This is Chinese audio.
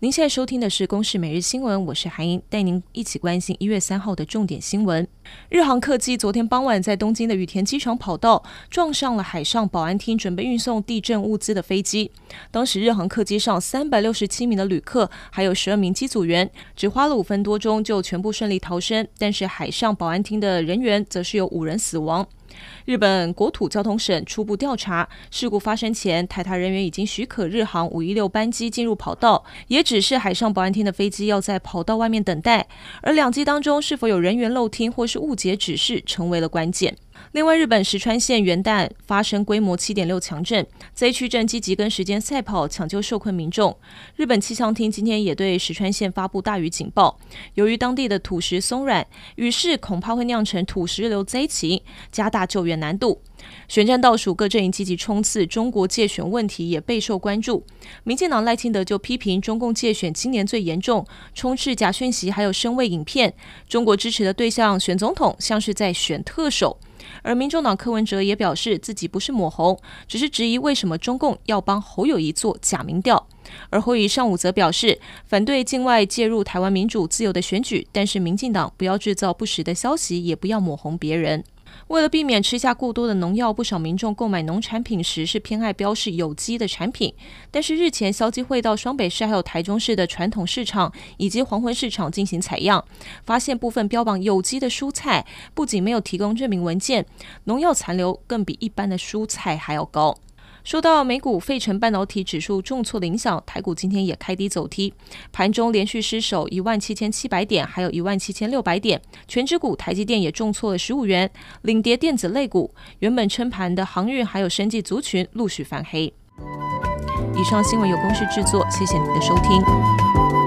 您现在收听的是《公视每日新闻》，我是韩英，带您一起关心一月三号的重点新闻。日航客机昨天傍晚在东京的羽田机场跑道撞上了海上保安厅准备运送地震物资的飞机。当时日航客机上三百六十七名的旅客，还有十二名机组员，只花了五分多钟就全部顺利逃生。但是海上保安厅的人员则是有五人死亡。日本国土交通省初步调查，事故发生前，台台人员已经许可日航五一六班机进入跑道，也只是海上保安厅的飞机要在跑道外面等待。而两机当中是否有人员漏听或是误解指示，成为了关键。另外，日本石川县元旦发生规模七点六强震，灾区正积极跟时间赛跑抢救受困民众。日本气象厅今天也对石川县发布大雨警报，由于当地的土石松软，雨势恐怕会酿成土石流灾情，加大救援难度。选战倒数，各阵营积极冲刺，中国界选问题也备受关注。民进党赖清德就批评中共界选今年最严重，充斥假讯息，还有声位影片。中国支持的对象选总统，像是在选特首。而民众党柯文哲也表示自己不是抹红，只是质疑为什么中共要帮侯友谊做假民调。而侯友谊上午则表示反对境外介入台湾民主自由的选举，但是民进党不要制造不实的消息，也不要抹红别人。为了避免吃下过多的农药，不少民众购买农产品时是偏爱标示有机的产品。但是日前消基会到双北市还有台中市的传统市场以及黄昏市场进行采样，发现部分标榜有机的蔬菜不仅没有提供证明文件，农药残留更比一般的蔬菜还要高。受到美股费城半导体指数重挫的影响，台股今天也开低走低，盘中连续失守一万七千七百点，还有一万七千六百点。全指股台积电也重挫了十五元，领跌电子类股，原本撑盘的航运还有生技族群陆续翻黑。以上新闻由公式制作，谢谢您的收听。